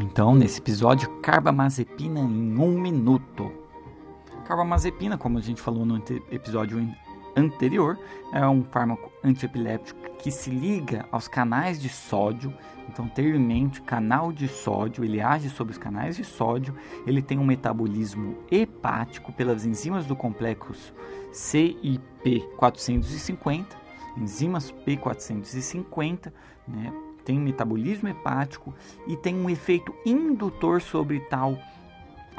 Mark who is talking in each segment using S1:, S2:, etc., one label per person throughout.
S1: Então, nesse episódio, carbamazepina em um minuto. Carbamazepina, como a gente falou no episódio anterior, é um fármaco antiepiléptico que se liga aos canais de sódio. Então, ter em mente canal de sódio, ele age sobre os canais de sódio, ele tem um metabolismo hepático pelas enzimas do complexo CIP450, enzimas P450, né? Tem metabolismo hepático e tem um efeito indutor sobre tal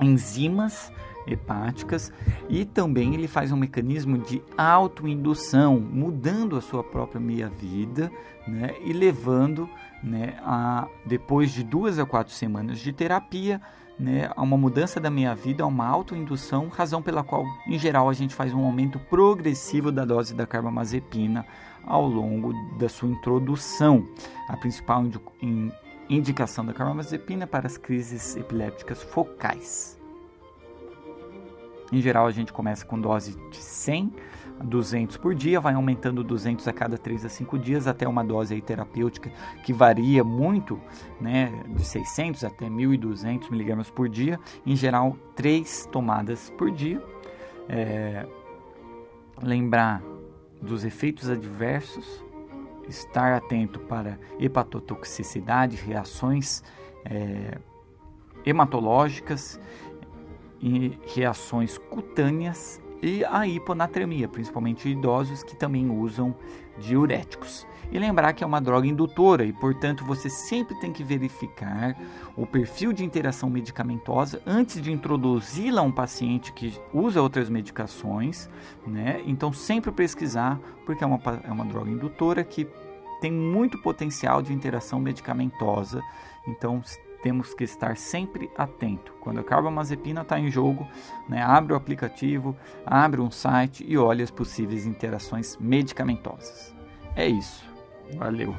S1: enzimas hepáticas e também ele faz um mecanismo de autoindução, mudando a sua própria meia-vida né, e levando né, a, depois de duas a quatro semanas de terapia né, a uma mudança da meia-vida, a uma autoindução, razão pela qual, em geral, a gente faz um aumento progressivo da dose da carbamazepina ao longo da sua introdução. A principal indicação da carbamazepina para as crises epilépticas focais. Em geral, a gente começa com dose de 100 a 200 por dia, vai aumentando 200 a cada 3 a 5 dias, até uma dose terapêutica que varia muito, né, de 600 até 1.200 miligramas por dia. Em geral, 3 tomadas por dia. É, lembrar dos efeitos adversos, estar atento para hepatotoxicidade, reações é, hematológicas e reações cutâneas e a hiponatremia, principalmente idosos que também usam diuréticos. E lembrar que é uma droga indutora e, portanto, você sempre tem que verificar o perfil de interação medicamentosa antes de introduzi-la a um paciente que usa outras medicações, né? Então, sempre pesquisar, porque é uma, é uma droga indutora que tem muito potencial de interação medicamentosa. Então, temos que estar sempre atento. Quando a carbamazepina está em jogo, né, abre o aplicativo, abre um site e olhe as possíveis interações medicamentosas. É isso. Valeu!